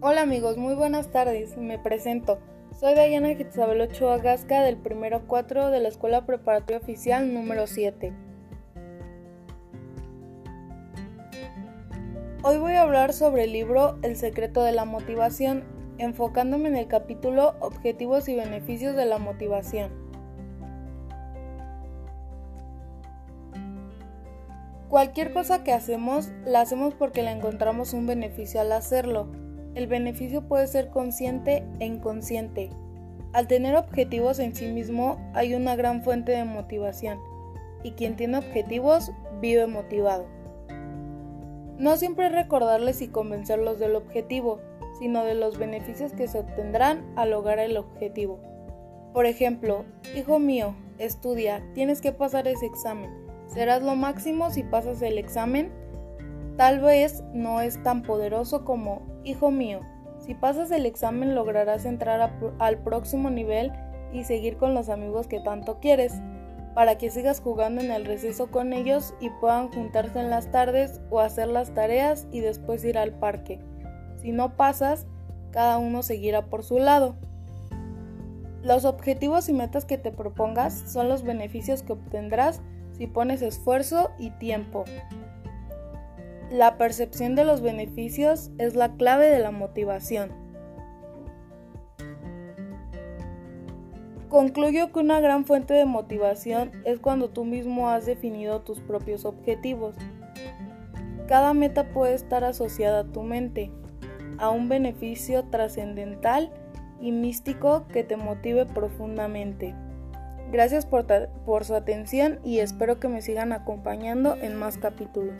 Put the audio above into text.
Hola amigos, muy buenas tardes. Me presento. Soy Dayana Isabel Ochoa Gasca del primero 4 de la Escuela Preparatoria Oficial número 7. Hoy voy a hablar sobre el libro El secreto de la motivación, enfocándome en el capítulo Objetivos y beneficios de la motivación. Cualquier cosa que hacemos, la hacemos porque le encontramos un beneficio al hacerlo. El beneficio puede ser consciente e inconsciente. Al tener objetivos en sí mismo hay una gran fuente de motivación y quien tiene objetivos vive motivado. No siempre es recordarles y convencerlos del objetivo, sino de los beneficios que se obtendrán al lograr el objetivo. Por ejemplo, hijo mío, estudia, tienes que pasar ese examen. Serás lo máximo si pasas el examen Tal vez no es tan poderoso como, hijo mío, si pasas el examen lograrás entrar al próximo nivel y seguir con los amigos que tanto quieres, para que sigas jugando en el receso con ellos y puedan juntarse en las tardes o hacer las tareas y después ir al parque. Si no pasas, cada uno seguirá por su lado. Los objetivos y metas que te propongas son los beneficios que obtendrás si pones esfuerzo y tiempo. La percepción de los beneficios es la clave de la motivación. Concluyo que una gran fuente de motivación es cuando tú mismo has definido tus propios objetivos. Cada meta puede estar asociada a tu mente, a un beneficio trascendental y místico que te motive profundamente. Gracias por, por, su atención y espero que me sigan acompañando en más capítulos.